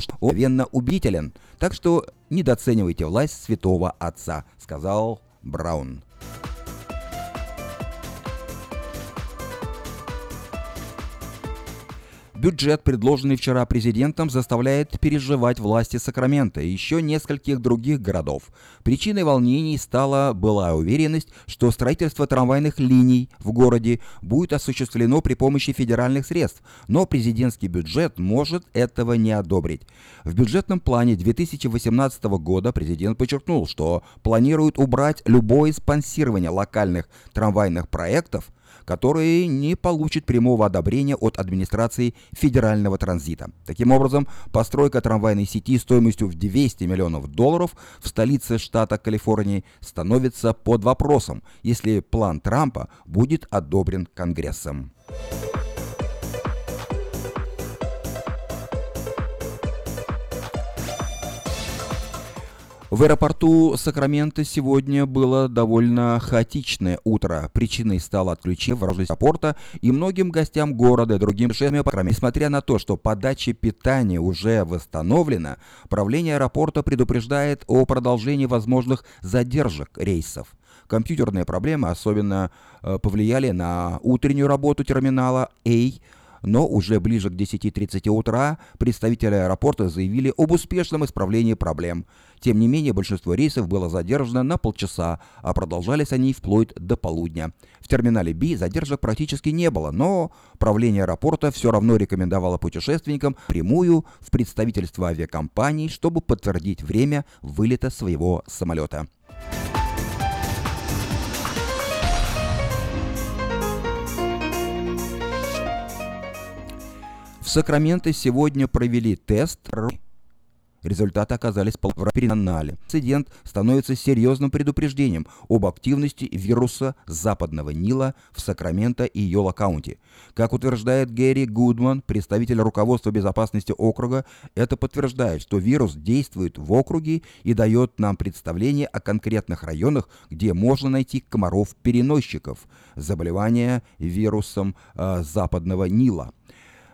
что он убителен, так что недооценивайте власть святого отца, сказал Браун. Бюджет, предложенный вчера президентом, заставляет переживать власти Сакрамента и еще нескольких других городов. Причиной волнений стала была уверенность, что строительство трамвайных линий в городе будет осуществлено при помощи федеральных средств, но президентский бюджет может этого не одобрить. В бюджетном плане 2018 года президент подчеркнул, что планирует убрать любое спонсирование локальных трамвайных проектов – который не получит прямого одобрения от администрации федерального транзита. Таким образом, постройка трамвайной сети стоимостью в 200 миллионов долларов в столице штата Калифорнии становится под вопросом, если план Трампа будет одобрен Конгрессом. В аэропорту Сакрамента сегодня было довольно хаотичное утро. Причиной стало отключение ворожности аэропорта и многим гостям города и другим жителям Несмотря на то, что подача питания уже восстановлена, правление аэропорта предупреждает о продолжении возможных задержек рейсов. Компьютерные проблемы особенно э, повлияли на утреннюю работу терминала A, но уже ближе к 10.30 утра представители аэропорта заявили об успешном исправлении проблем. Тем не менее, большинство рейсов было задержано на полчаса, а продолжались они вплоть до полудня. В терминале B задержек практически не было, но правление аэропорта все равно рекомендовало путешественникам прямую в представительство авиакомпаний, чтобы подтвердить время вылета своего самолета. В Сакраменто сегодня провели тест. Результаты оказались в перенанале. Инцидент становится серьезным предупреждением об активности вируса западного Нила в Сакраменто и Йола-Каунти. Как утверждает Гэри Гудман, представитель руководства безопасности округа, это подтверждает, что вирус действует в округе и дает нам представление о конкретных районах, где можно найти комаров-переносчиков заболевания вирусом э, западного Нила.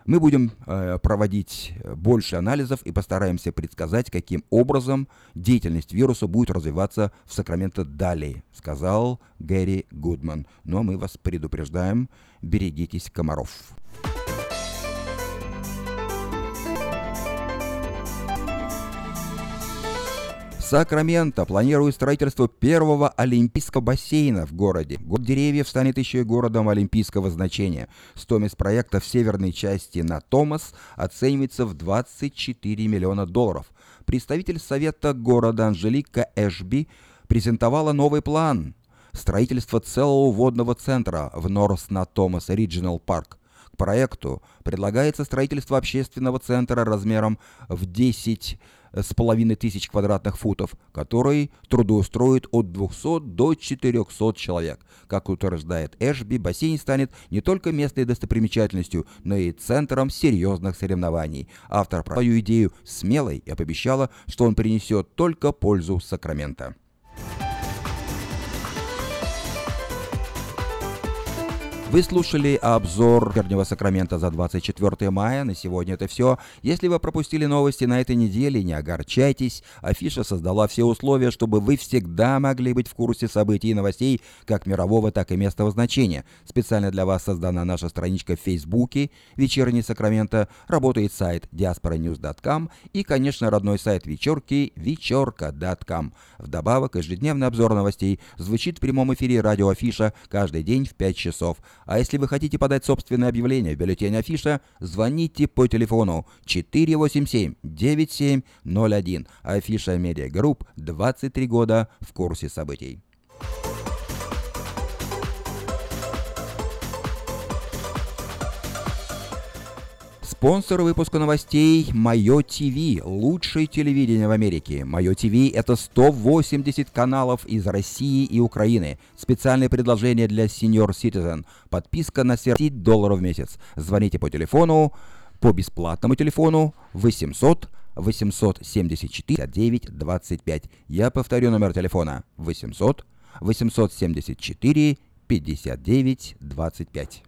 Мы будем э, проводить больше анализов и постараемся предсказать, каким образом деятельность вируса будет развиваться в Сакраменто далее, сказал Гэри Гудман. Но мы вас предупреждаем, берегитесь комаров. Сакраменто планирует строительство первого олимпийского бассейна в городе. Город деревьев станет еще и городом олимпийского значения. Стоимость проекта в северной части на Томас оценивается в 24 миллиона долларов. Представитель совета города Анжелика Эшби презентовала новый план строительства целого водного центра в Норс на Томас Риджинал Парк. К проекту предлагается строительство общественного центра размером в 10 с половиной тысяч квадратных футов, который трудоустроит от 200 до 400 человек. Как утверждает Эшби, бассейн станет не только местной достопримечательностью, но и центром серьезных соревнований. Автор про свою идею смелой и пообещала, что он принесет только пользу Сакрамента. Вы слушали обзор Вернего Сакрамента за 24 мая. На сегодня это все. Если вы пропустили новости на этой неделе, не огорчайтесь. Афиша создала все условия, чтобы вы всегда могли быть в курсе событий и новостей как мирового, так и местного значения. Специально для вас создана наша страничка в Фейсбуке «Вечерний Сакраменто». Работает сайт diasporanews.com и, конечно, родной сайт вечерки вечерка.com. Вдобавок, ежедневный обзор новостей звучит в прямом эфире радио Афиша каждый день в 5 часов. А если вы хотите подать собственное объявление в бюллетень Афиша, звоните по телефону 487-9701. Афиша Медиа Групп 23 года в курсе событий. Спонсор выпуска новостей Мое ТВ, лучшее телевидение в Америке. Мое ТВ это 180 каналов из России и Украины. Специальное предложение для Senior Citizen. Подписка на сервис 10 долларов в месяц. Звоните по телефону, по бесплатному телефону 800 874 9 25. Я повторю номер телефона 800 874 59 25.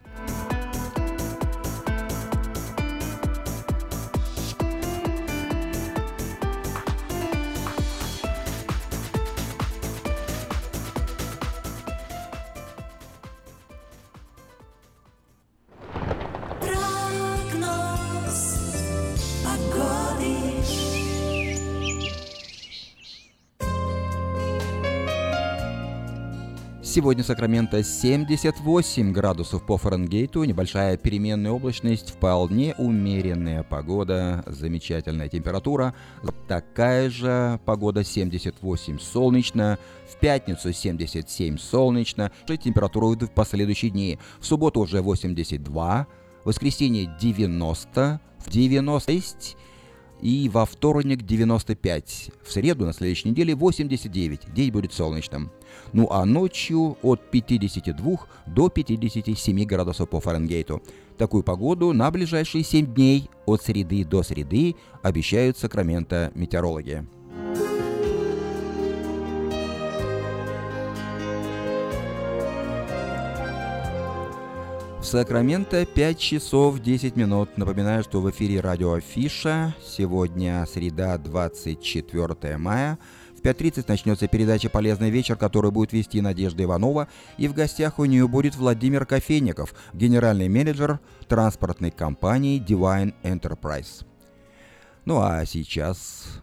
Сегодня Сакраменто 78 градусов по Фаренгейту, небольшая переменная облачность, вполне умеренная погода, замечательная температура. Такая же погода 78 солнечно, в пятницу 77 солнечно, температура в последующие дни. В субботу уже 82, в воскресенье 90, в 96 и во вторник 95. В среду на следующей неделе 89. День будет солнечным. Ну а ночью от 52 до 57 градусов по Фаренгейту. Такую погоду на ближайшие 7 дней от среды до среды обещают Сакраменто метеорологи. Сакраменто 5 часов 10 минут. Напоминаю, что в эфире радио Афиша. Сегодня среда 24 мая. В 5.30 начнется передача «Полезный вечер», которую будет вести Надежда Иванова. И в гостях у нее будет Владимир Кофейников, генеральный менеджер транспортной компании Divine Enterprise. Ну а сейчас...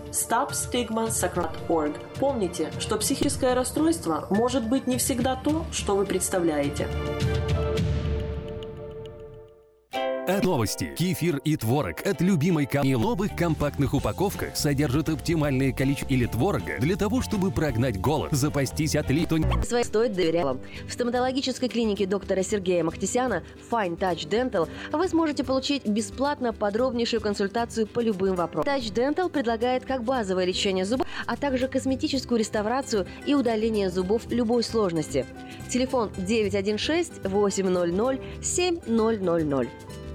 stopstigmasacred.org. Помните, что психическое расстройство может быть не всегда то, что вы представляете. От новости. Кефир и творог от любимой компании Лобых компактных упаковках содержат оптимальное количество или творога для того, чтобы прогнать голод, запастись от литу. Своей стоит доверять вам. В стоматологической клинике доктора Сергея Махтисяна Fine Touch Dental вы сможете получить бесплатно подробнейшую консультацию по любым вопросам. Touch Dental предлагает как базовое лечение зубов, а также косметическую реставрацию и удаление зубов любой сложности. Телефон 916 800 7000.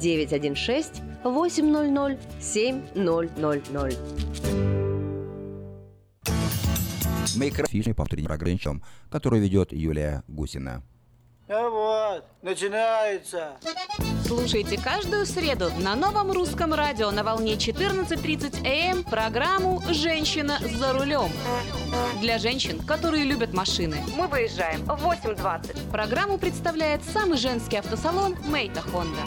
916 800 7000. Микрофишный по утренним программам, который ведет Юлия Гусина. Ну вот, начинается. Слушайте каждую среду на новом русском радио на волне 14.30 АМ программу «Женщина за рулем». Для женщин, которые любят машины. Мы выезжаем в 8.20. Программу представляет самый женский автосалон «Мейта Хонда».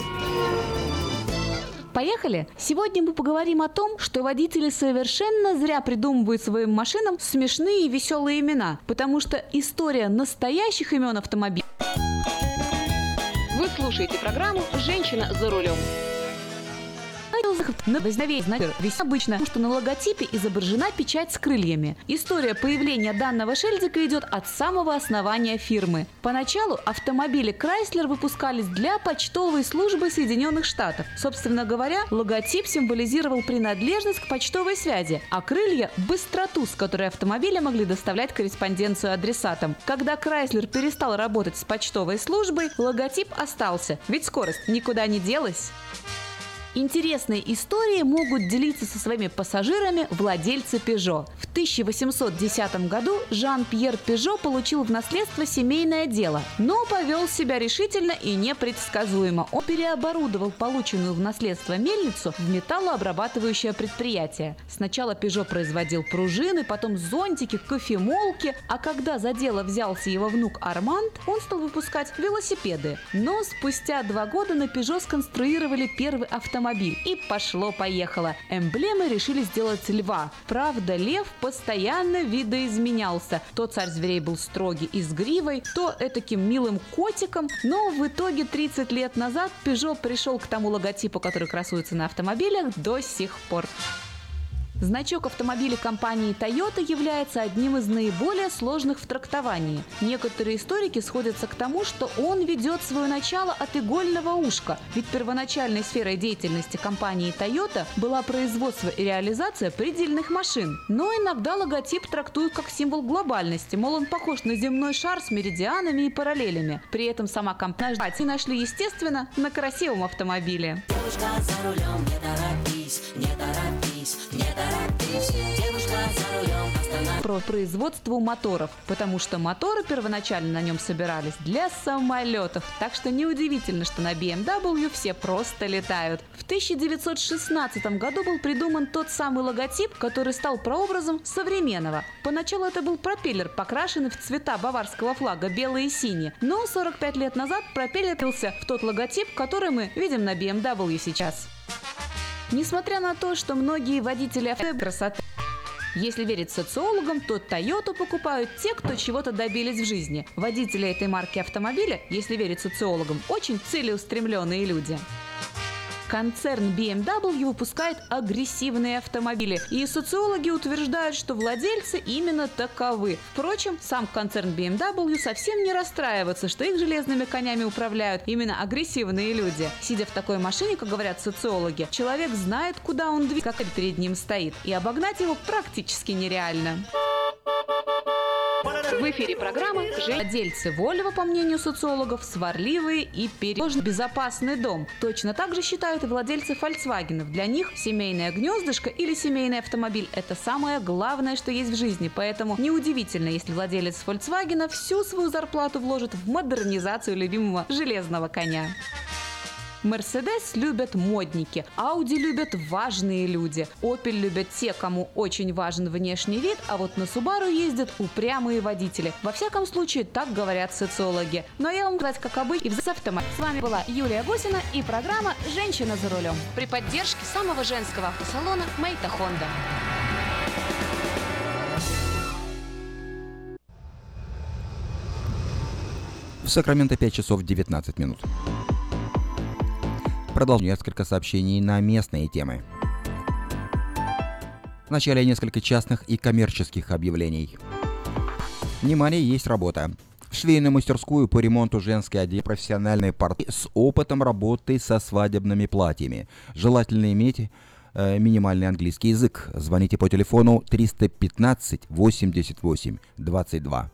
Поехали! Сегодня мы поговорим о том, что водители совершенно зря придумывают своим машинам смешные и веселые имена, потому что история настоящих имен автомобилей вы слушаете программу «Женщина за рулем». На возникновение весьма обычно, что на логотипе изображена печать с крыльями. История появления данного шильдика идет от самого основания фирмы. Поначалу автомобили Chrysler выпускались для почтовой службы Соединенных Штатов. Собственно говоря, логотип символизировал принадлежность к почтовой связи, а крылья – быстроту, с которой автомобили могли доставлять корреспонденцию адресатам. Когда Chrysler перестал работать с почтовой службой, логотип остался, ведь скорость никуда не делась. Интересные истории могут делиться со своими пассажирами владельцы Peugeot. В 1810 году Жан-Пьер Пежо получил в наследство семейное дело, но повел себя решительно и непредсказуемо. Он переоборудовал полученную в наследство мельницу в металлообрабатывающее предприятие. Сначала Пежо производил пружины, потом зонтики, кофемолки, а когда за дело взялся его внук Арманд, он стал выпускать велосипеды. Но спустя два года на Пежо сконструировали первый автомобиль автомобиль. И пошло-поехало. Эмблемы решили сделать льва. Правда, лев постоянно видоизменялся. То царь зверей был строгий и с гривой, то этаким милым котиком. Но в итоге 30 лет назад Peugeot пришел к тому логотипу, который красуется на автомобилях до сих пор. Значок автомобиля компании Toyota является одним из наиболее сложных в трактовании. Некоторые историки сходятся к тому, что он ведет свое начало от игольного ушка, ведь первоначальной сферой деятельности компании Toyota была производство и реализация предельных машин. Но иногда логотип трактуют как символ глобальности, мол, он похож на земной шар с меридианами и параллелями. При этом сама компания нашли, естественно, на красивом автомобиле. Девушка за рулем, не торопись, не торопись, не торопись. Девушка за рулем, Про производство моторов, потому что моторы первоначально на нем собирались для самолетов. Так что неудивительно, что на BMW все просто летают. В 1916 году был придуман тот самый логотип, который стал прообразом современного. Поначалу это был пропеллер, покрашенный в цвета баварского флага белый и синий. Но 45 лет назад пропеллер в тот логотип, который мы видим на BMW сейчас. Несмотря на то, что многие водители авто красоты если верить социологам, то Toyota покупают те, кто чего-то добились в жизни. Водители этой марки автомобиля, если верить социологам, очень целеустремленные люди. Концерн BMW выпускает агрессивные автомобили, и социологи утверждают, что владельцы именно таковы. Впрочем, сам концерн BMW совсем не расстраивается, что их железными конями управляют именно агрессивные люди. Сидя в такой машине, как говорят социологи, человек знает, куда он двигается, как перед ним стоит, и обогнать его практически нереально. В эфире программы «Владельцы Volvo, по мнению социологов, сварливые и переложно безопасный дом. Точно так же считают и владельцы Volkswagen. Для них семейное гнездышко или семейный автомобиль – это самое главное, что есть в жизни. Поэтому неудивительно, если владелец Volkswagen всю свою зарплату вложит в модернизацию любимого железного коня. Мерседес любят модники, Ауди любят важные люди, Opel любят те, кому очень важен внешний вид, а вот на Subaru ездят упрямые водители. Во всяком случае, так говорят социологи. Но я вам сказать, как обычно, и в автомат. С вами была Юлия Гусина и программа «Женщина за рулем» при поддержке самого женского автосалона «Мейта Хонда». В Сакраменто 5 часов 19 минут. Продолжим несколько сообщений на местные темы. Вначале несколько частных и коммерческих объявлений. Внимание, есть работа. Швейную мастерскую по ремонту женской одежды профессиональные порты с опытом работы со свадебными платьями. Желательно иметь э, минимальный английский язык. Звоните по телефону 315 88 22.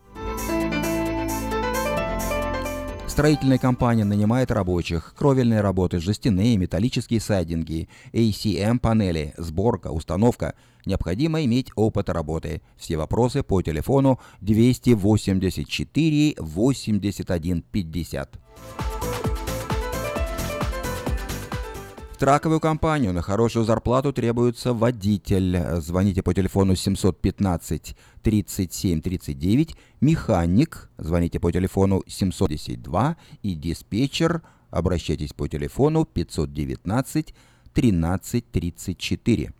Строительная компания нанимает рабочих, кровельные работы, жестяные, металлические сайдинги, ACM-панели, сборка, установка. Необходимо иметь опыт работы. Все вопросы по телефону 284 81 50. В траковую компанию на хорошую зарплату требуется водитель. Звоните по телефону 715 37 39. Механик. Звоните по телефону 712. И диспетчер. Обращайтесь по телефону 519 13 34.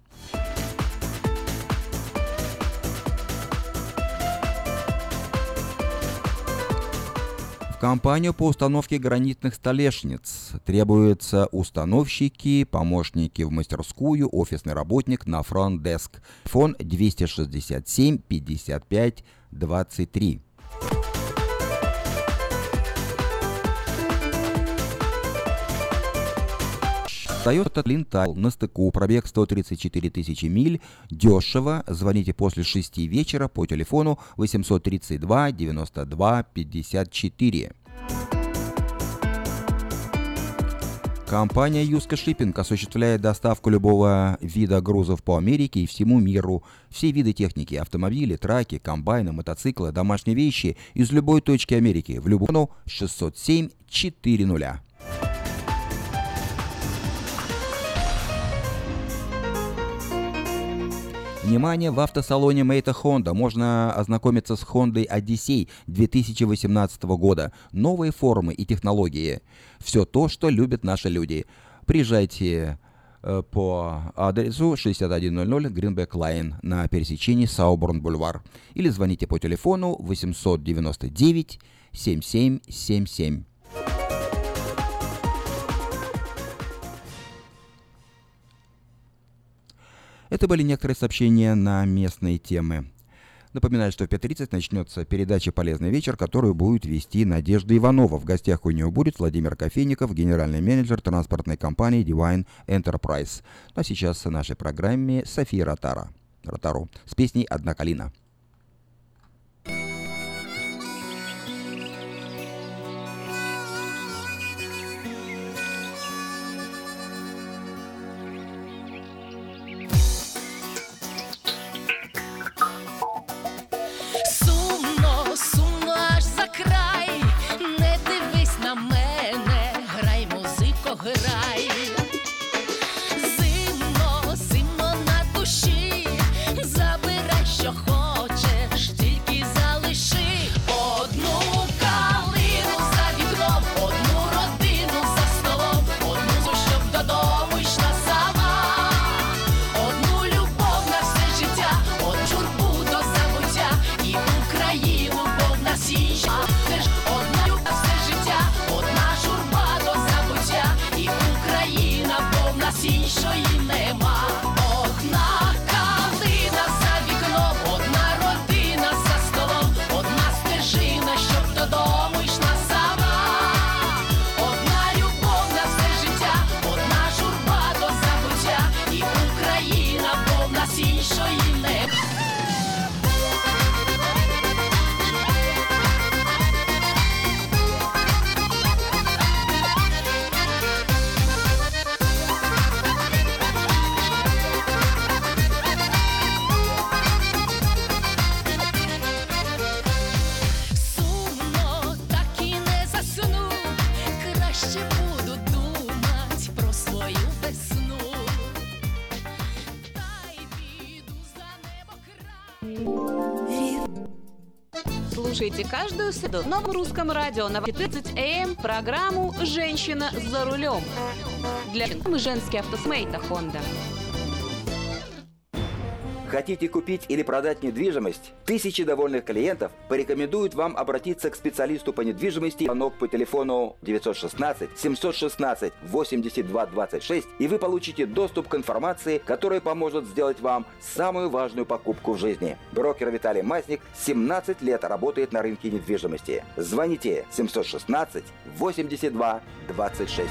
Компанию по установке гранитных столешниц. Требуются установщики, помощники в мастерскую, офисный работник на фронт-деск. Фон 267 55 23. Toyota Lintile на стыку, пробег 134 тысячи миль, дешево. Звоните после 6 вечера по телефону 832 92 54. Компания Юска Шиппинг осуществляет доставку любого вида грузов по Америке и всему миру. Все виды техники, автомобили, траки, комбайны, мотоциклы, домашние вещи из любой точки Америки в любую 607 400. Внимание, в автосалоне Мейта Honda можно ознакомиться с Honda Odyssey 2018 года. Новые формы и технологии. Все то, что любят наши люди. Приезжайте э, по адресу 6100 Greenback Line на пересечении Сауборн Бульвар или звоните по телефону 899 7777. Это были некоторые сообщения на местные темы. Напоминаю, что в 5.30 начнется передача «Полезный вечер», которую будет вести Надежда Иванова. В гостях у нее будет Владимир Кофейников, генеральный менеджер транспортной компании Divine Enterprise. Ну, а сейчас в нашей программе София Ротара. Ротару с песней «Одна калина». Слушайте каждую среду на русском радио на 14 АМ программу «Женщина за рулем». Для женский автосмейта Honda. Хотите купить или продать недвижимость? Тысячи довольных клиентов порекомендуют вам обратиться к специалисту по недвижимости звонок по телефону 916 716 82 26 и вы получите доступ к информации, которая поможет сделать вам самую важную покупку в жизни. Брокер Виталий Масник 17 лет работает на рынке недвижимости. Звоните 716 82 26.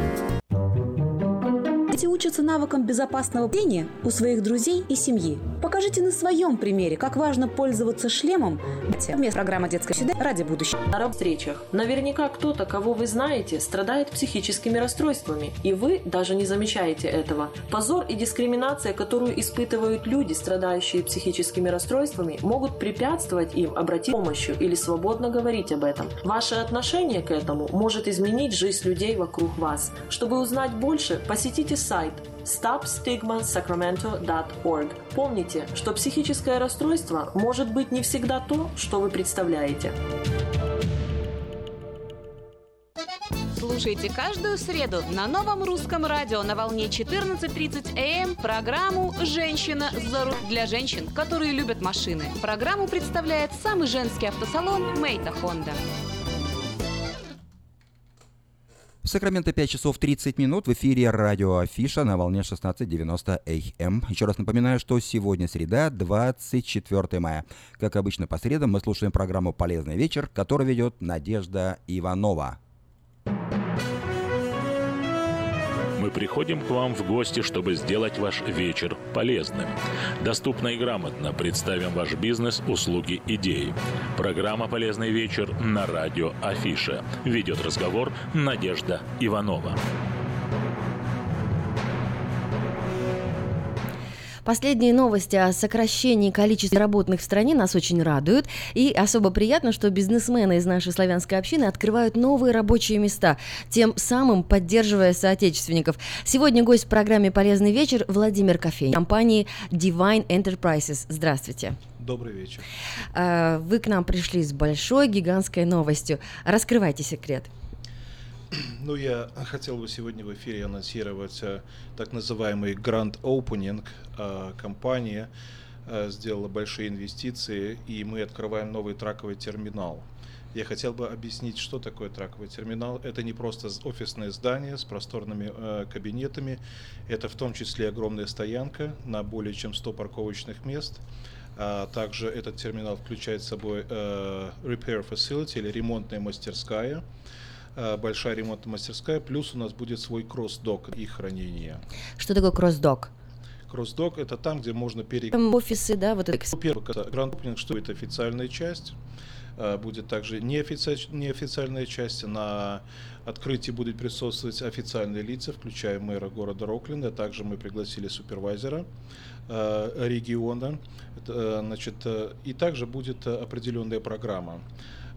Дети учатся навыкам безопасного пения у своих друзей и семьи. Покажите на своем примере, как важно пользоваться шлемом. Вместо программы «Детская среда» ради будущего. На встречах. Наверняка кто-то, кого вы знаете, страдает психическими расстройствами, и вы даже не замечаете этого. Позор и дискриминация, которую испытывают люди, страдающие психическими расстройствами, могут препятствовать им обратить помощью или свободно говорить об этом. Ваше отношение к этому может изменить жизнь людей вокруг вас. Чтобы узнать больше, посетите сайт stopstigmasacramento.org. Помните, что психическое расстройство может быть не всегда то, что вы представляете. Слушайте каждую среду на новом русском радио на волне 14.30 АМ программу «Женщина за руль» для женщин, которые любят машины. Программу представляет самый женский автосалон «Мейта Хонда». Сакраменто 5 часов 30 минут в эфире радио Афиша на волне 16.90 АМ. Еще раз напоминаю, что сегодня среда, 24 мая. Как обычно по средам мы слушаем программу «Полезный вечер», которую ведет Надежда Иванова. Мы приходим к вам в гости, чтобы сделать ваш вечер полезным. Доступно и грамотно представим ваш бизнес, услуги, идеи. Программа «Полезный вечер» на радио Афиша. Ведет разговор Надежда Иванова. Последние новости о сокращении количества работных в стране нас очень радуют. И особо приятно, что бизнесмены из нашей славянской общины открывают новые рабочие места, тем самым поддерживая соотечественников. Сегодня гость в программе «Полезный вечер» Владимир Кофей, компании Divine Enterprises. Здравствуйте. Добрый вечер. А, вы к нам пришли с большой, гигантской новостью. Раскрывайте секрет. Ну, я хотел бы сегодня в эфире анонсировать э, так называемый Grand Opening. Э, компания э, сделала большие инвестиции, и мы открываем новый траковый терминал. Я хотел бы объяснить, что такое траковый терминал. Это не просто офисное здание с просторными э, кабинетами, это в том числе огромная стоянка на более чем 100 парковочных мест. А также этот терминал включает собой э, repair facility или ремонтная мастерская. Э, большая ремонтная мастерская, плюс у нас будет свой кросс-док и хранение. Что такое кросс-док? Кросс-док это там, где можно перейти. Офисы, да, вот это. Первый, гранд что это официальная часть. Э, будет также неофици... неофициальная часть. На открытии будут присутствовать официальные лица, включая мэра города Рокленда. Также мы пригласили супервайзера э, региона. Значит, и также будет определенная программа.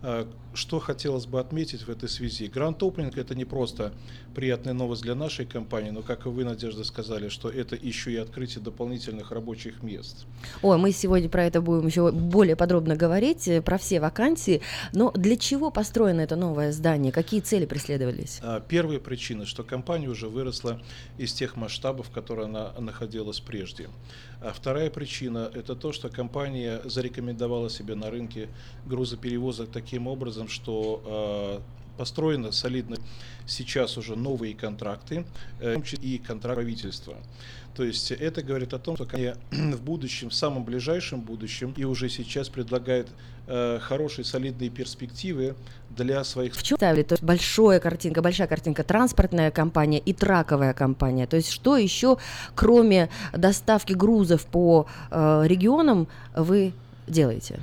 Э, что хотелось бы отметить в этой связи? Гранд Opening это не просто приятная новость для нашей компании, но, как и вы, Надежда, сказали, что это еще и открытие дополнительных рабочих мест. Ой, мы сегодня про это будем еще более подробно говорить, э, про все вакансии. Но для чего построено это новое здание? Какие цели преследовались? А, первая причина, что компания уже выросла из тех масштабов, которые она находилась прежде. А вторая причина – это то, что компания зарекомендовала себя на рынке грузоперевозок таким образом, что построены солидно сейчас уже новые контракты, э, и контракт правительства. То есть это говорит о том, что они в будущем, в самом ближайшем будущем и уже сейчас предлагает э, хорошие солидные перспективы для своих... В чем ставили? То есть большая картинка, большая картинка, транспортная компания и траковая компания. То есть что еще, кроме доставки грузов по э, регионам, вы делаете?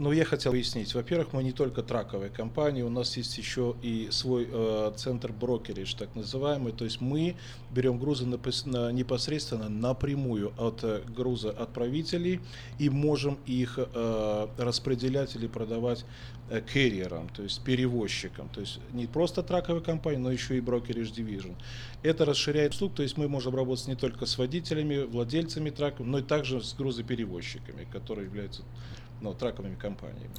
Ну, я хотел выяснить. Во-первых, мы не только траковая компания, у нас есть еще и свой э, центр брокеридж, так называемый. То есть мы берем грузы непосредственно напрямую от э, груза отправителей и можем их э, распределять или продавать э, керриерам, то есть перевозчикам. То есть не просто траковая компания, но еще и брокеридж division. Это расширяет услуг, то есть мы можем работать не только с водителями, владельцами траков, но и также с грузоперевозчиками, которые являются ну, траковыми компаниями.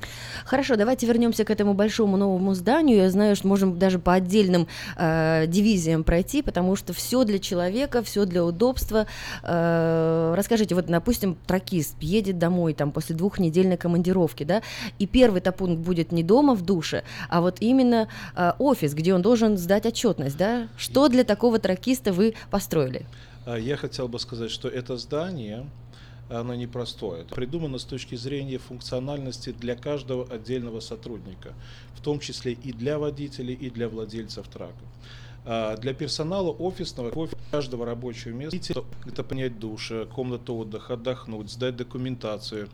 Хорошо, давайте вернемся к этому большому новому зданию. Я знаю, что можем даже по отдельным э, дивизиям пройти, потому что все для человека, все для удобства. Э, расскажите, вот, допустим, тракист едет домой там после двухнедельной командировки, да, и первый-то пункт будет не дома в душе, а вот именно э, офис, где он должен сдать отчетность, да. Что для такого тракиста вы построили? А, я хотел бы сказать, что это здание оно непростое. Это придумано с точки зрения функциональности для каждого отдельного сотрудника, в том числе и для водителей, и для владельцев трака. А для персонала офисного, каждого рабочего места это понять душ, комнату отдыха, отдохнуть, сдать документацию,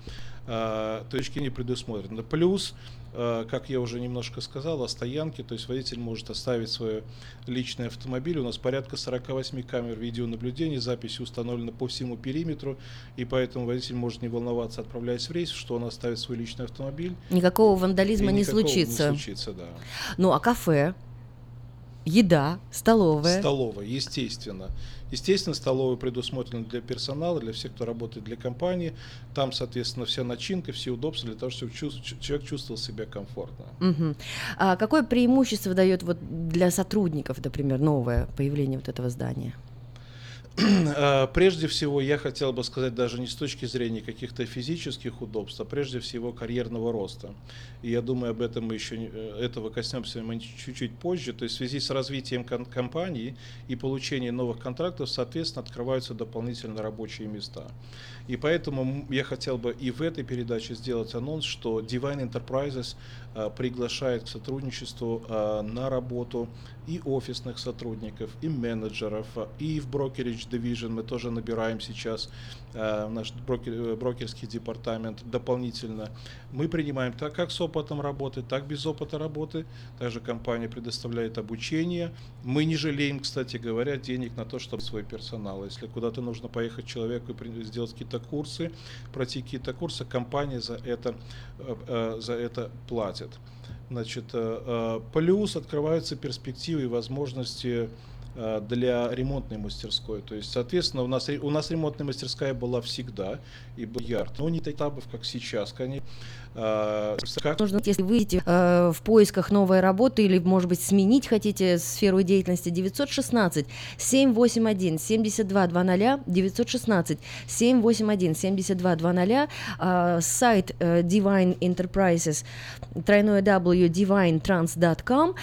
а, точки не предусмотрены. Плюс как я уже немножко сказал, о стоянке, то есть водитель может оставить свой личный автомобиль. У нас порядка 48 камер видеонаблюдения, записи установлены по всему периметру, и поэтому водитель может не волноваться, отправляясь в рейс, что он оставит свой личный автомобиль. Никакого вандализма не случится. Не случится, да. Ну, а кафе? Еда, столовая. Столовая, естественно. Естественно, столовая предусмотрена для персонала, для всех, кто работает для компании. Там, соответственно, вся начинка, все удобства для того, чтобы человек чувствовал себя комфортно. Угу. А какое преимущество дает вот для сотрудников, например, новое появление вот этого здания? А, прежде всего, я хотел бы сказать даже не с точки зрения каких-то физических удобств, а прежде всего карьерного роста. И я думаю, об этом мы еще э, этого коснемся мы чуть-чуть позже. То есть в связи с развитием компании и получением новых контрактов, соответственно, открываются дополнительно рабочие места. И поэтому я хотел бы и в этой передаче сделать анонс, что Divine Enterprises а, приглашает к сотрудничеству а, на работу и офисных сотрудников, и менеджеров, и в Brokerage Division мы тоже набираем сейчас наш брокер, брокерский департамент дополнительно. Мы принимаем так как с опытом работы, так без опыта работы. Также компания предоставляет обучение. Мы не жалеем, кстати говоря, денег на то, чтобы свой персонал. Если куда-то нужно поехать человеку и сделать какие-то курсы, пройти какие-то курсы, компания за это, э, э, за это платит. Значит, э, э, плюс открываются перспективы и возможности э, для ремонтной мастерской. То есть, соответственно, у нас, у нас ремонтная мастерская была всегда и был ярд, но не таких этапов, как сейчас, конечно. Как... Нужно, если вы идете э, в поисках новой работы или, может быть, сменить хотите сферу деятельности, 916 781 7220 916 781 7220 э, сайт э, Divine Enterprises, тройное W divinetrans.com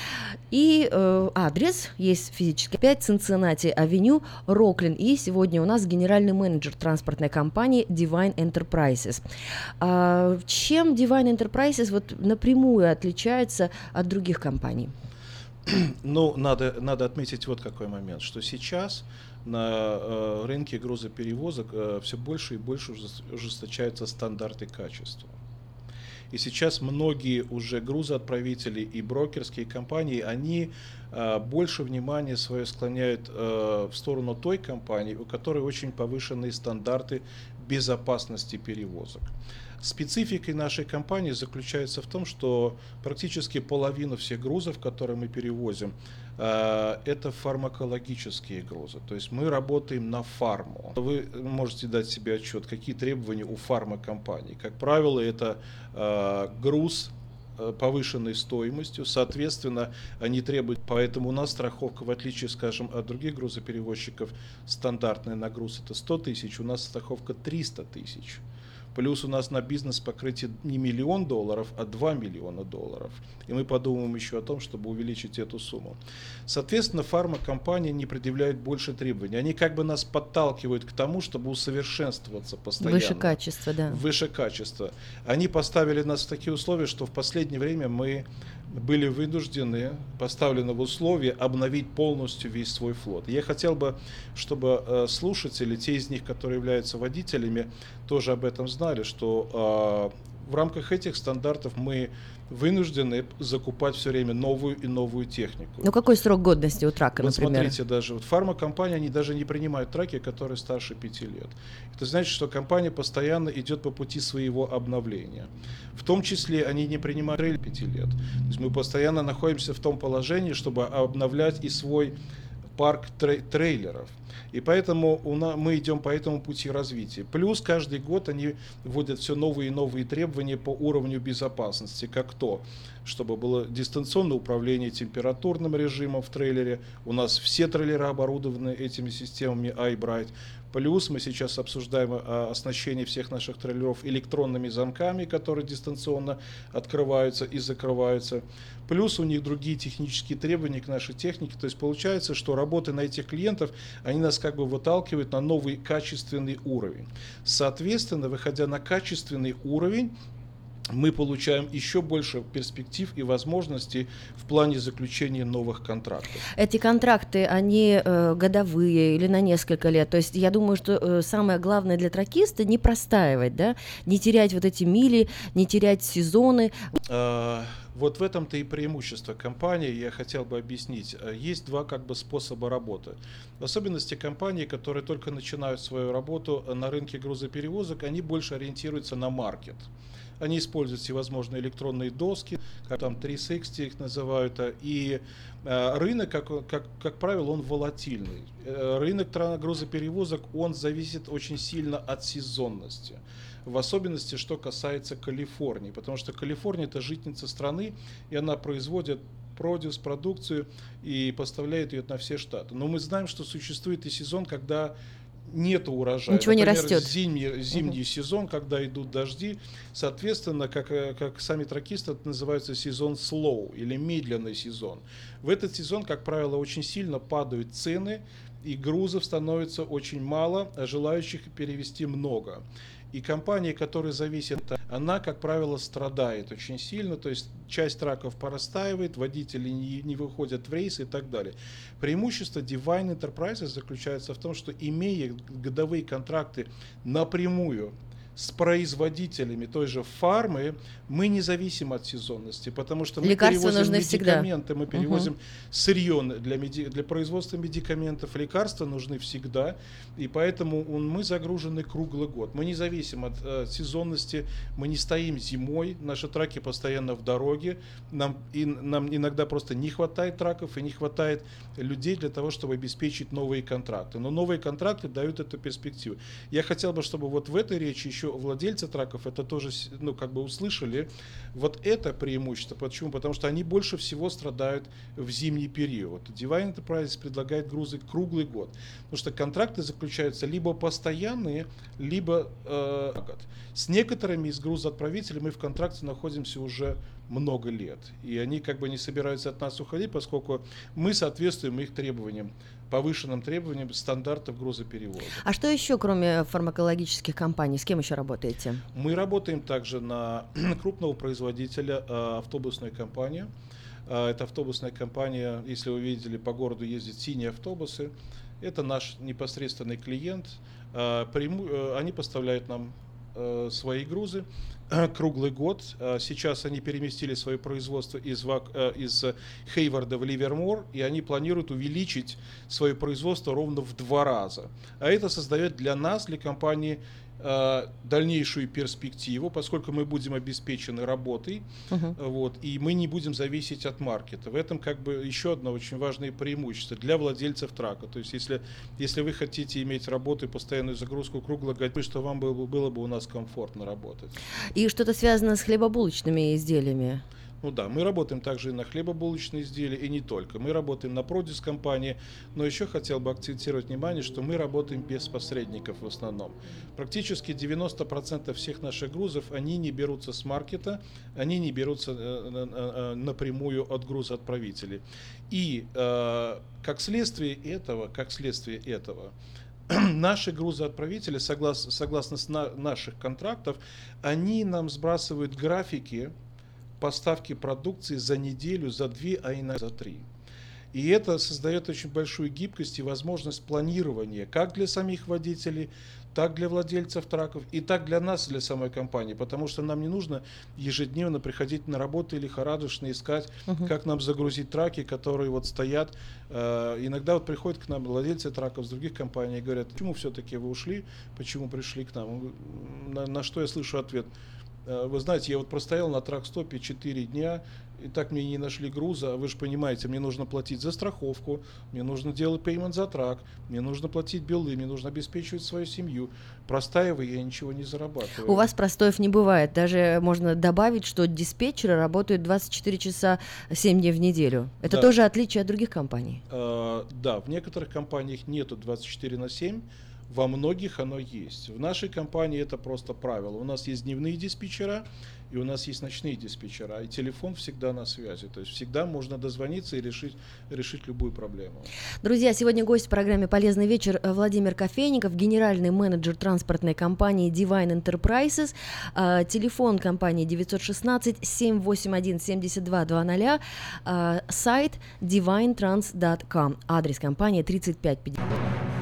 и э, адрес есть физически 5 Цинциннати Авеню, Роклин. И сегодня у нас генеральный менеджер транспортной компании Divine Enterprises. Э, чем Divine Enterprises вот напрямую отличается от других компаний? Ну, надо, надо отметить вот какой момент, что сейчас на э, рынке грузоперевозок э, все больше и больше ужесточаются стандарты качества. И сейчас многие уже грузоотправители и брокерские компании, они э, больше внимания свое склоняют э, в сторону той компании, у которой очень повышенные стандарты безопасности перевозок. Спецификой нашей компании заключается в том, что практически половину всех грузов, которые мы перевозим, э, это фармакологические грузы. То есть мы работаем на фарму. Вы можете дать себе отчет, какие требования у фармакомпаний. Как правило, это э, груз э, повышенной стоимостью, соответственно, они требуют, поэтому у нас страховка, в отличие, скажем, от других грузоперевозчиков, стандартная нагруз это 100 тысяч, у нас страховка 300 тысяч. Плюс у нас на бизнес покрытие не миллион долларов, а 2 миллиона долларов. И мы подумаем еще о том, чтобы увеличить эту сумму. Соответственно, фармакомпании не предъявляют больше требований. Они как бы нас подталкивают к тому, чтобы усовершенствоваться постоянно. Выше качество, да. Выше качество. Они поставили нас в такие условия, что в последнее время мы были вынуждены, поставлены в условие обновить полностью весь свой флот. Я хотел бы, чтобы э, слушатели, те из них, которые являются водителями, тоже об этом знали, что э, в рамках этих стандартов мы вынуждены закупать все время новую и новую технику. Ну какой срок годности у трака, вот например? смотрите, даже вот фармакомпании, они даже не принимают траки, которые старше 5 лет. Это значит, что компания постоянно идет по пути своего обновления. В том числе они не принимают трейль 5 лет. То есть мы постоянно находимся в том положении, чтобы обновлять и свой парк трейлеров. И поэтому у нас, мы идем по этому пути развития. Плюс каждый год они вводят все новые и новые требования по уровню безопасности, как то, чтобы было дистанционное управление температурным режимом в трейлере. У нас все трейлеры оборудованы этими системами iBright. Плюс мы сейчас обсуждаем а, оснащение всех наших трейлеров электронными замками, которые дистанционно открываются и закрываются. Плюс у них другие технические требования к нашей технике. То есть получается, что работы на этих клиентов, они нас как бы выталкивают на новый качественный уровень. Соответственно, выходя на качественный уровень, мы получаем еще больше перспектив и возможностей в плане заключения новых контрактов. Эти контракты, они э, годовые или на несколько лет. То есть я думаю, что э, самое главное для тракиста не простаивать, да, не терять вот эти мили, не терять сезоны. А, вот в этом-то и преимущество компании, я хотел бы объяснить. Э, есть два как бы способа работы. В особенности компании, которые только начинают свою работу на рынке грузоперевозок, они больше ориентируются на маркет. Они используют всевозможные электронные доски, как там 360 их называют, э, и э, рынок, как, как, как правило, он волатильный. Э, рынок грузоперевозок, он зависит очень сильно от сезонности в особенности, что касается Калифорнии, потому что Калифорния это житница страны, и она производит продюс, продукцию и поставляет ее на все штаты. Но мы знаем, что существует и сезон, когда нет урожая. Ничего Например, не растет. Зимний, зимний угу. сезон, когда идут дожди, соответственно, как, э, как сами тракисты, это называется сезон slow или медленный сезон. В этот сезон, как правило, очень сильно падают цены, и грузов становится очень мало, а желающих перевести много. И компания, которая зависит, она, как правило, страдает очень сильно, то есть часть траков порастаивает, водители не, не выходят в рейс и так далее. Преимущество Divine Enterprises заключается в том, что имея годовые контракты напрямую с производителями той же фармы мы не зависим от сезонности, потому что мы Лекарства перевозим нужны медикаменты, всегда. мы перевозим угу. сырье для, меди... для производства медикаментов, лекарства нужны всегда, и поэтому мы загружены круглый год. Мы не зависим от э, сезонности, мы не стоим зимой, наши траки постоянно в дороге, нам, и, нам иногда просто не хватает траков и не хватает людей для того, чтобы обеспечить новые контракты. Но новые контракты дают эту перспективу. Я хотел бы, чтобы вот в этой речи еще еще владельцы траков это тоже, ну, как бы услышали. Вот это преимущество. Почему? Потому что они больше всего страдают в зимний период. Divine Enterprises предлагает грузы круглый год. Потому что контракты заключаются либо постоянные, либо э, год. С некоторыми из грузоотправителей мы в контракте находимся уже много лет. И они как бы не собираются от нас уходить, поскольку мы соответствуем их требованиям повышенным требованиям стандартов грузоперевоза. А что еще, кроме фармакологических компаний, с кем еще работаете? Мы работаем также на крупного производителя э, автобусной компании. Э, это автобусная компания, если вы видели, по городу ездят синие автобусы. Это наш непосредственный клиент. Э, они поставляют нам свои грузы круглый год. А, сейчас они переместили свое производство из, э, из Хейварда в Ливермор, и они планируют увеличить свое производство ровно в два раза. А это создает для нас, для компании, Э, дальнейшую перспективу, поскольку мы будем обеспечены работой, uh-huh. вот, и мы не будем зависеть от маркета. В этом как бы еще одно очень важное преимущество для владельцев трака. То есть если, если вы хотите иметь работу и постоянную загрузку круглогодично, что вам было, было бы у нас комфортно работать. И что-то связано с хлебобулочными изделиями? Ну да, мы работаем также и на хлебобулочные изделия, и не только. Мы работаем на продюс компании, но еще хотел бы акцентировать внимание, что мы работаем без посредников в основном. Практически 90% всех наших грузов, они не берутся с маркета, они не берутся э, э, э, напрямую от грузоотправителей. И как следствие этого, как следствие этого, наши грузоотправители, согласно, согласно наших контрактов, они нам сбрасывают графики поставки продукции за неделю, за две, а иногда за три. И это создает очень большую гибкость и возможность планирования как для самих водителей, так для владельцев траков и так для нас, для самой компании, потому что нам не нужно ежедневно приходить на работу или лихорадочно искать, uh-huh. как нам загрузить траки, которые вот стоят. Э, иногда вот приходят к нам владельцы траков с других компаний и говорят, почему все-таки вы ушли, почему пришли к нам. На, на что я слышу ответ – вы знаете, я вот простоял на трак-стопе 4 дня, и так мне не нашли груза. Вы же понимаете, мне нужно платить за страховку, мне нужно делать пеймент за трак, мне нужно платить билы, мне нужно обеспечивать свою семью. Простаивая, я ничего не зарабатываю. У вас простоев не бывает. Даже можно добавить, что диспетчеры работают 24 часа 7 дней в неделю. Это да. тоже отличие от других компаний? А, да, в некоторых компаниях нету 24 на 7, во многих оно есть. В нашей компании это просто правило. У нас есть дневные диспетчера, и у нас есть ночные диспетчера, и телефон всегда на связи. То есть всегда можно дозвониться и решить, решить любую проблему. Друзья, сегодня гость в программе «Полезный вечер» Владимир Кофейников, генеральный менеджер транспортной компании Divine Enterprises. А, телефон компании 916-781-7200, а, сайт divinetrans.com, адрес компании 3550.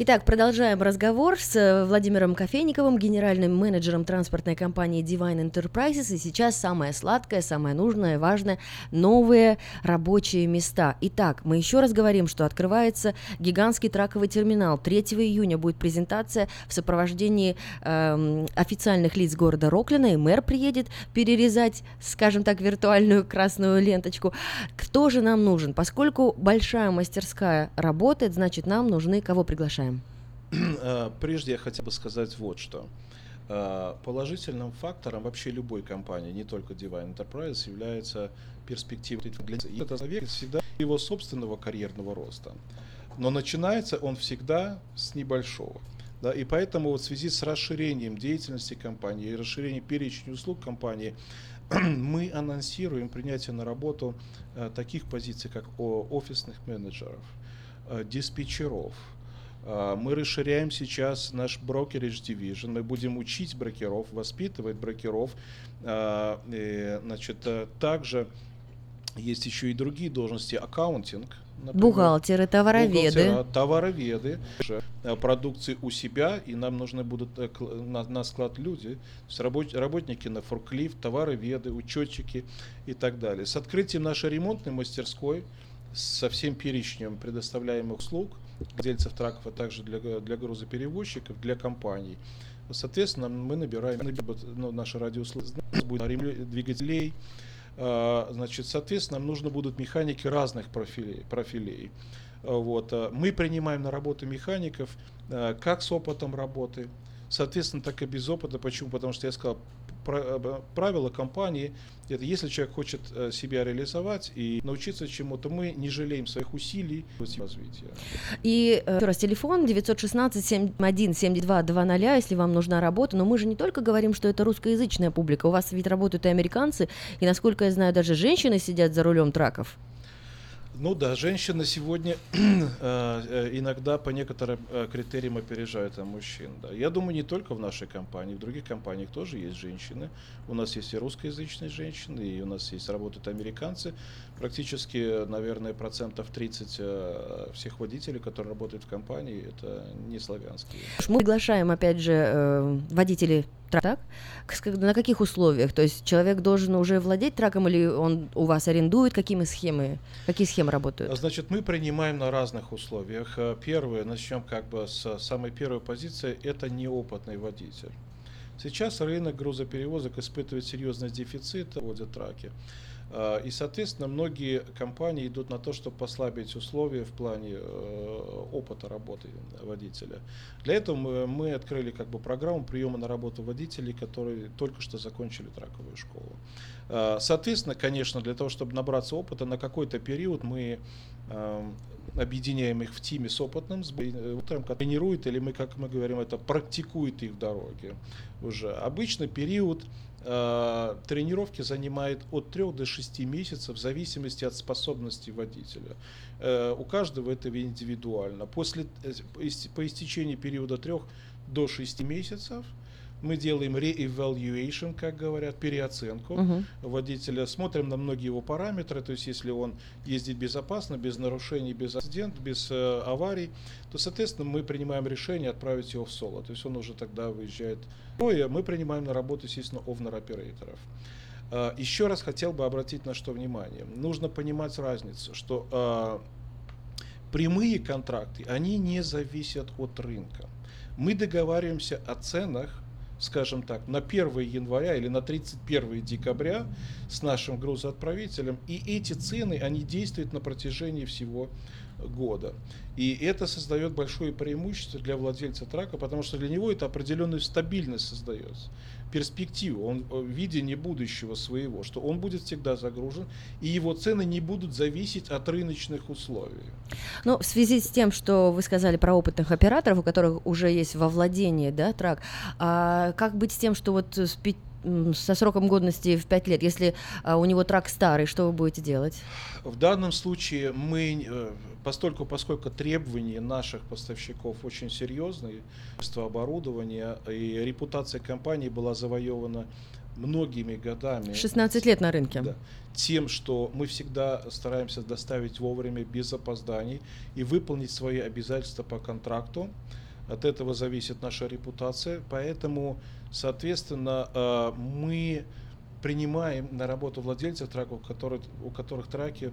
Итак, продолжаем разговор с э, Владимиром Кофейниковым, генеральным менеджером транспортной компании Divine Enterprises. И сейчас самое сладкое, самое нужное, важное – новые рабочие места. Итак, мы еще раз говорим, что открывается гигантский траковый терминал. 3 июня будет презентация в сопровождении э, официальных лиц города Роклина, и мэр приедет перерезать, скажем так, виртуальную красную ленточку. Кто же нам нужен? Поскольку большая мастерская работает, значит, нам нужны кого приглашаем? Э, прежде я хотел бы сказать вот что. Э, положительным фактором вообще любой компании, не только Divine Enterprise, является перспектива для это зависит всегда его собственного карьерного роста. Но начинается он всегда с небольшого. Да, и поэтому вот в связи с расширением деятельности компании и расширением перечня услуг компании мы анонсируем принятие на работу э, таких позиций, как офисных менеджеров, диспетчеров, мы расширяем сейчас наш брокеридж division. Мы будем учить брокеров, воспитывать брокеров. А, значит, э, также есть еще и другие должности, аккаунтинг, Например, бухгалтеры, товароведы. товароведы, э, продукции у себя, и нам нужны будут э, на, на склад люди, работники на форклифт, товароведы, учетчики и так далее. С открытием нашей ремонтной мастерской, со всем перечнем предоставляемых услуг – владельцев траков, а также для, для грузоперевозчиков, для компаний. Соответственно, мы набираем, ну, наши радиослушатели будет двигателей, а, значит, соответственно, нам нужно будут механики разных профилей. профилей. Вот. А, мы принимаем на работу механиков а, как с опытом работы, соответственно, так и без опыта. Почему? Потому что я сказал, Э, правило компании, это если человек хочет э, себя реализовать и научиться чему-то, мы не жалеем своих усилий. Развития. И э, еще раз, телефон 916-71-72-00, если вам нужна работа, но мы же не только говорим, что это русскоязычная публика, у вас ведь работают и американцы, и, насколько я знаю, даже женщины сидят за рулем траков. Ну да, женщины сегодня э, иногда по некоторым э, критериям опережают мужчин. Да. Я думаю, не только в нашей компании, в других компаниях тоже есть женщины. У нас есть и русскоязычные женщины, и у нас есть работают американцы. Практически, наверное, процентов 30 всех водителей, которые работают в компании, это не славянские. Мы приглашаем, опять же, водителей трак, на каких условиях? То есть человек должен уже владеть траком или он у вас арендует? Какими схемы, какие схемы работают? Значит, мы принимаем на разных условиях. Э, первое, начнем как бы с самой первой позиции, это неопытный водитель. Сейчас рынок грузоперевозок испытывает серьезный дефицит, водят траки. А, и, соответственно, многие компании идут на то, чтобы послабить условия в плане э, опыта работы водителя. Для этого мы, открыли как бы программу приема на работу водителей, которые только что закончили траковую школу. А, соответственно, конечно, для того, чтобы набраться опыта, на какой-то период мы а, объединяем их в тиме с опытным, с который тренирует или мы, как мы говорим, это практикует их в дороге уже. Обычно период Э, тренировки занимает от 3 до 6 месяцев в зависимости от способности водителя. Э, у каждого это индивидуально. После, э, по истечении периода 3 до 6 месяцев мы делаем re-evaluation, как говорят, переоценку uh-huh. водителя, смотрим на многие его параметры, то есть если он ездит безопасно, без нарушений, без акцидентов, без э, аварий, то, соответственно, мы принимаем решение отправить его в соло, то есть он уже тогда выезжает. Мы принимаем на работу, естественно, овнер-операторов. Uh, еще раз хотел бы обратить на что внимание. Нужно понимать разницу, что uh, прямые контракты, они не зависят от рынка. Мы договариваемся о ценах, скажем так, на 1 января или на 31 декабря с нашим грузоотправителем. И эти цены, они действуют на протяжении всего года. И это создает большое преимущество для владельца трака, потому что для него это определенную стабильность создается перспективу, он э, видение будущего своего, что он будет всегда загружен, и его цены не будут зависеть от рыночных условий. Ну, в связи с тем, что вы сказали про опытных операторов, у которых уже есть во владении, да, трак, а как быть с тем, что вот с со сроком годности в 5 лет, если а, у него трак старый, что вы будете делать? В данном случае мы, э, постольку, поскольку требования наших поставщиков очень серьезные, оборудования и репутация компании была завоевана многими годами. 16 лет на рынке. Да, тем, что мы всегда стараемся доставить вовремя, без опозданий и выполнить свои обязательства по контракту. От этого зависит наша репутация. Поэтому, соответственно, э, мы принимаем на работу владельцев траков, которые, у которых траки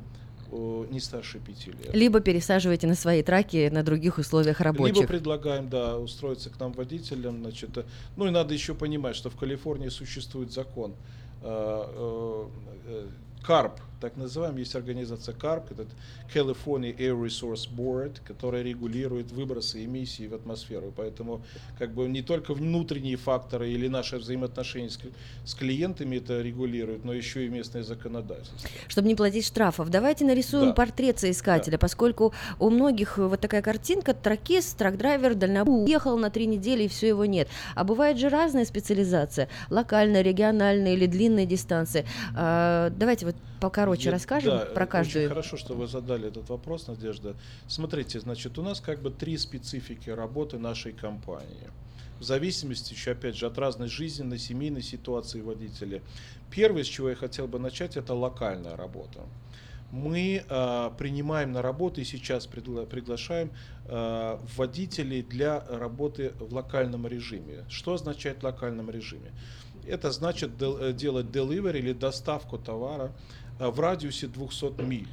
э, не старше пяти лет. Либо пересаживаете на свои траки на других условиях рабочих. Либо предлагаем, да, устроиться к нам водителям, значит, э, ну и надо еще понимать, что в Калифорнии существует закон, CARP, так называемый, есть организация CARP, это California Air Resource Board, которая регулирует выбросы эмиссий в атмосферу. Поэтому как бы не только внутренние факторы или наши взаимоотношения с, с клиентами это регулируют, но еще и местное законодательство. Чтобы не платить штрафов, давайте нарисуем Да. портрет соискателя, поскольку у многих вот такая картинка, тракист, трак-драйвер, дальнобой, уехал на три недели и все его нет. А бывает же разная специализация, локальная, региональная или длинная дистанции. А, давайте вот покороче Я- расскажем да, про каждую. Очень хорошо, что вы задали этот вопрос, Надежда. Смотрите, значит, у нас как бы три специфики работы нашей компании. В зависимости еще, опять же, от разной жизненной, семейной ситуации водителя. Первое, с чего я хотел бы начать, это локальная работа. Мы э, принимаем на работу и сейчас предла- приглашаем э, водителей для работы в локальном режиме. Что означает в локальном режиме? Это значит дел- э, делать delivery или доставку товара э, в радиусе 200 миль.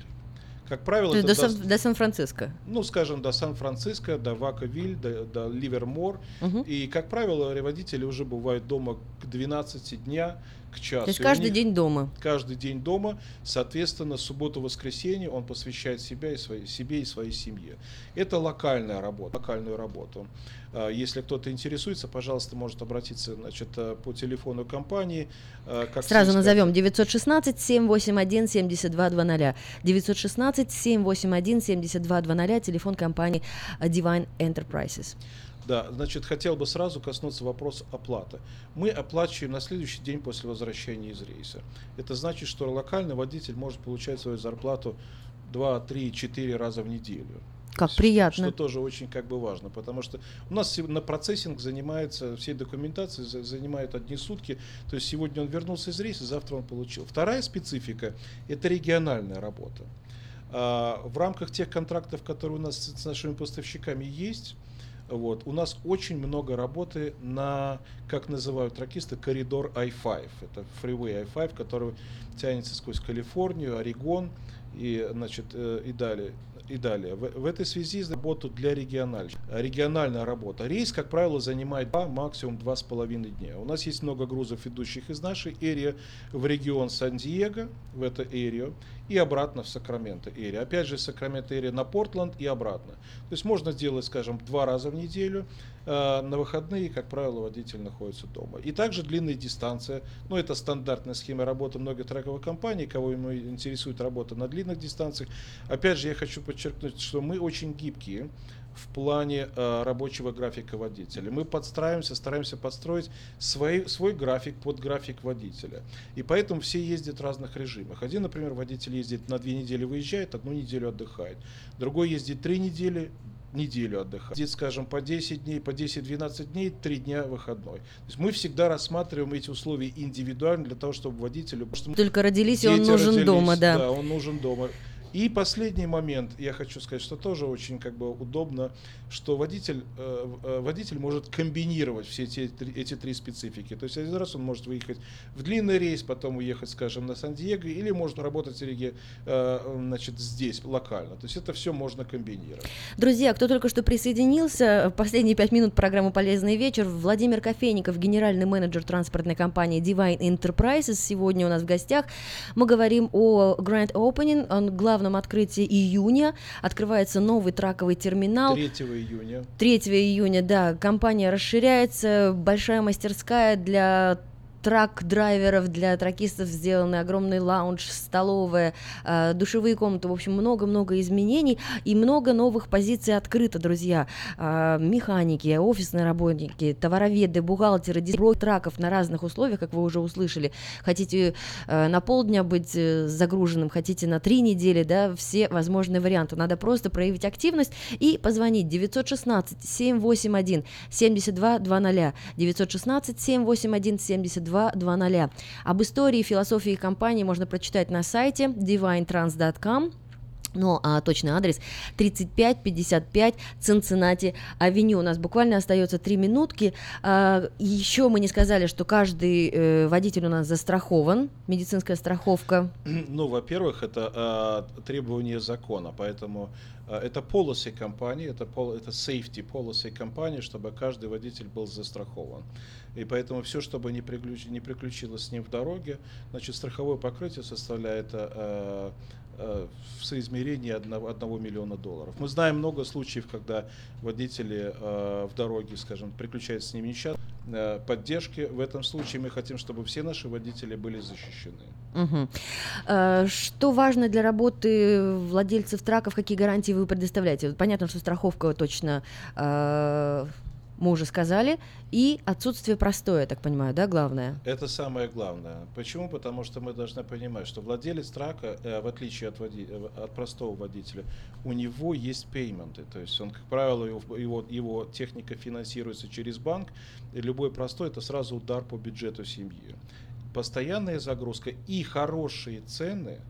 Как правило, То это до, Сан- до Сан-Франциско. ну, скажем, до Сан-Франциско, до Ваковиль, до, до Ливермор. Мгм. И, как правило, водители уже бывают дома к 12 дня, к часу. То есть каждый них день дома. Каждый день дома, соответственно, субботу-воскресенье он посвящает себя и своей, себе и своей семье. Это локальная работа, локальную работу. А, Если кто-то интересуется, пожалуйста, может обратиться значит, э, по телефону компании. э, Как Сразу назовем 916-781-7220. 916-781-7220, телефон компании Divine Enterprises. Да, значит, хотел бы сразу коснуться вопроса оплаты. Мы оплачиваем на следующий день после возвращения из рейса. Это значит, что локальный водитель может получать свою зарплату 2, 3, 4 раза в неделю. Как приятно. Что тоже очень как бы важно, потому что у нас на процессинг занимается, всей документацией за- занимает одни сутки, то есть сегодня он вернулся из рейса, завтра он получил. Вторая специфика – это региональная работа. А, В рамках тех контрактов, которые у нас с нашими поставщиками есть, вот, у нас очень много работы на, как называют тракисты, коридор I-5. Это фривей I-5, который тянется сквозь Калифорнию, Орегон и, значит, э, и далее. И далее. В, в этой связи работу для региональных. Региональная работа. Рейс, как правило, занимает 2, максимум два с половиной дня. У нас есть много грузов, идущих из нашей эрии в регион Сан-Диего, в это эрию, и обратно в Сакраменто эрия. Опять же, Сакраменто эрия на Портленд и обратно. То есть можно делать, скажем, два раза в неделю. Э, На выходные, как правило, водитель находится дома. И также длинная дистанция. Ну, это стандартная схема работы многих трековых компаний, кого ему интересует работа на длинных дистанциях. Опять же, я хочу подчеркнуть, что мы очень гибкие в плане э, рабочего графика водителя. Мы подстраиваемся, стараемся подстроить свой, свой график под график водителя. И поэтому все ездят в разных режимах. Один, например, водитель ездит на две недели выезжает, одну неделю отдыхает. Другой ездит три недели, неделю отдыхает. Ездит, скажем, по 10 дней, по 10-12 дней, 3 дня выходной. То есть мы всегда рассматриваем эти условия индивидуально для того, чтобы водителю... Только родились, и он нужен родились, дома, да. Да, он нужен дома. И последний момент, я хочу сказать, что тоже очень как бы удобно, что водитель, э, э, водитель может комбинировать все эти, эти три специфики. То есть один раз он может выехать в длинный рейс, потом уехать, скажем, на Сан-Диего, или может работать в реге- э, значит, здесь, локально. То есть это все можно комбинировать. Друзья, кто только что присоединился, последние пять минут программы «Полезный вечер» Владимир Кофейников, генеральный менеджер транспортной компании Divine Enterprises, сегодня у нас в гостях. Мы говорим о Grand Opening, о главном открытии июня. Открывается новый траковый терминал. 3 июня. 3 июня, да, компания расширяется, большая мастерская для трак-драйверов, для тракистов сделаны огромный лаунж, столовая, э, душевые комнаты, в общем, много-много изменений и много новых позиций открыто, друзья. Э, механики, офисные работники, товароведы, бухгалтеры, дизайнеры траков на разных условиях, как вы уже услышали. Хотите э, на полдня быть загруженным, хотите на три недели, да, все возможные варианты. Надо просто проявить активность и позвонить 916 781 72 00 916 781 72 8220. Об истории и философии компании можно прочитать на сайте divinetrans.com. Ну, а точный адрес 3555 Цинциннати Авеню. У нас буквально остается три минутки. А, еще мы не сказали, что каждый э, водитель у нас застрахован, медицинская страховка. Ну, во-первых, это э, требование закона, поэтому э, это policy компании, это, пол, это safety policy компании, чтобы каждый водитель был застрахован. И поэтому все, чтобы не, приключ, не приключилось с ним в дороге, значит, страховое покрытие составляет в соизмерении 1, 1 миллиона долларов. Мы знаем много случаев, когда водители э, в дороге, скажем, приключаются с ними несчастье, э, поддержки. В этом случае мы хотим, чтобы все наши водители были защищены. Угу. Что важно для работы владельцев траков, какие гарантии вы предоставляете? Понятно, что страховка точно мы уже сказали, и отсутствие простоя, так понимаю, да, главное? Это самое главное. Почему? Потому что мы должны понимать, что владелец трака, э, в отличие от, води... Э, от простого водителя, у него есть пейменты, то есть он, как правило, его, его, его техника финансируется через банк, и любой простой это сразу удар по бюджету семьи. Постоянная загрузка и хорошие цены,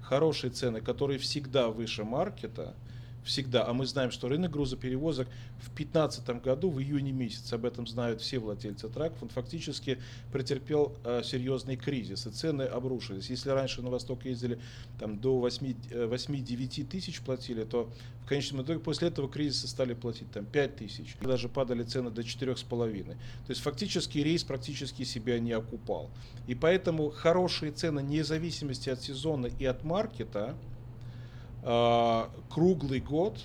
хорошие цены, которые всегда выше маркета – всегда. А мы знаем, что рынок грузоперевозок в 2015 году, в июне месяце, об этом знают все владельцы траков, он фактически претерпел э, серьезный кризис, и цены обрушились. Если раньше на восток ездили там, до 8-9 тысяч платили, то в конечном итоге после этого кризиса стали платить там, 5 тысяч. Даже падали цены до 4,5. То есть фактически рейс практически себя не окупал. И поэтому хорошие цены, вне зависимости от сезона и от маркета, круглый год,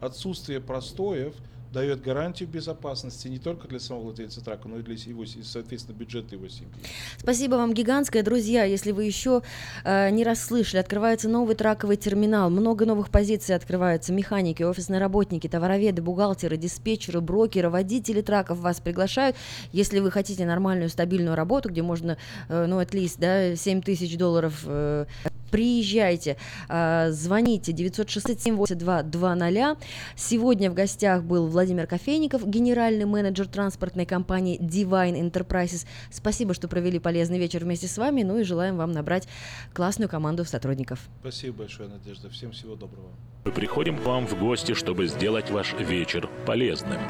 отсутствие простоев – дает гарантию безопасности не только для самого владельца трака, но и для его, соответственно, бюджета его семьи. Спасибо вам гигантское, друзья. Если вы еще э, не расслышали, открывается новый траковый терминал, много новых позиций открываются. Механики, офисные работники, товароведы, бухгалтеры, диспетчеры, брокеры, водители траков вас приглашают. Если вы хотите нормальную, стабильную работу, где можно, э, ну, at least, да, 7 тысяч долларов э, приезжайте, э, звоните 967 8220. Сегодня в гостях был Владимир Владимир Кофейников, генеральный менеджер транспортной компании Divine Enterprises. Спасибо, что провели полезный вечер вместе с вами, ну и желаем вам набрать классную команду сотрудников. Спасибо большое, Надежда. Всем всего доброго. Мы приходим к вам в гости, чтобы сделать ваш вечер полезным.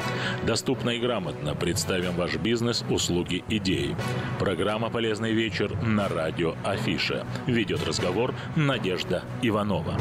Доступно и грамотно представим ваш бизнес, услуги, идеи. Программа «Полезный вечер» на радио Афиша. Ведет разговор Надежда Иванова.